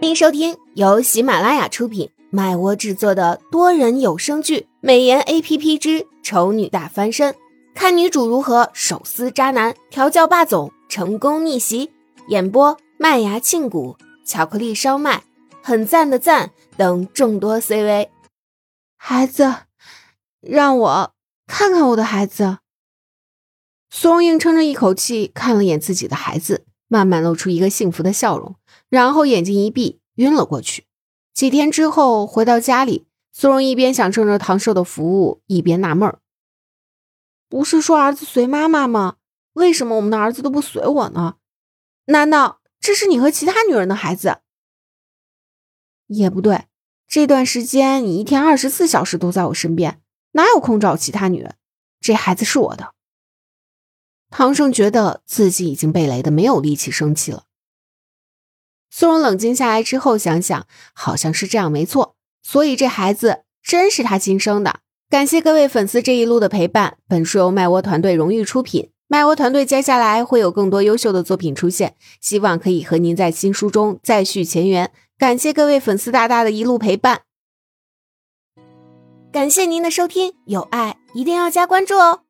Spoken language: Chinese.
欢迎收听由喜马拉雅出品、麦窝制作的多人有声剧《美颜 A P P 之丑女大翻身》，看女主如何手撕渣男、调教霸总、成功逆袭。演播：麦芽庆谷、巧克力烧麦、很赞的赞等众多 C V。孩子，让我看看我的孩子。苏荣英撑着一口气看了眼自己的孩子，慢慢露出一个幸福的笑容。然后眼睛一闭，晕了过去。几天之后回到家里，苏荣一边享受着唐寿的服务，一边纳闷儿：不是说儿子随妈妈吗？为什么我们的儿子都不随我呢？难道这是你和其他女人的孩子？也不对，这段时间你一天二十四小时都在我身边，哪有空找其他女人？这孩子是我的。唐胜觉得自己已经被雷的没有力气生气了。苏荣冷静下来之后，想想好像是这样，没错。所以这孩子真是他亲生的。感谢各位粉丝这一路的陪伴。本书由麦窝团队荣誉出品，麦窝团队接下来会有更多优秀的作品出现，希望可以和您在新书中再续前缘。感谢各位粉丝大大的一路陪伴，感谢您的收听，有爱一定要加关注哦。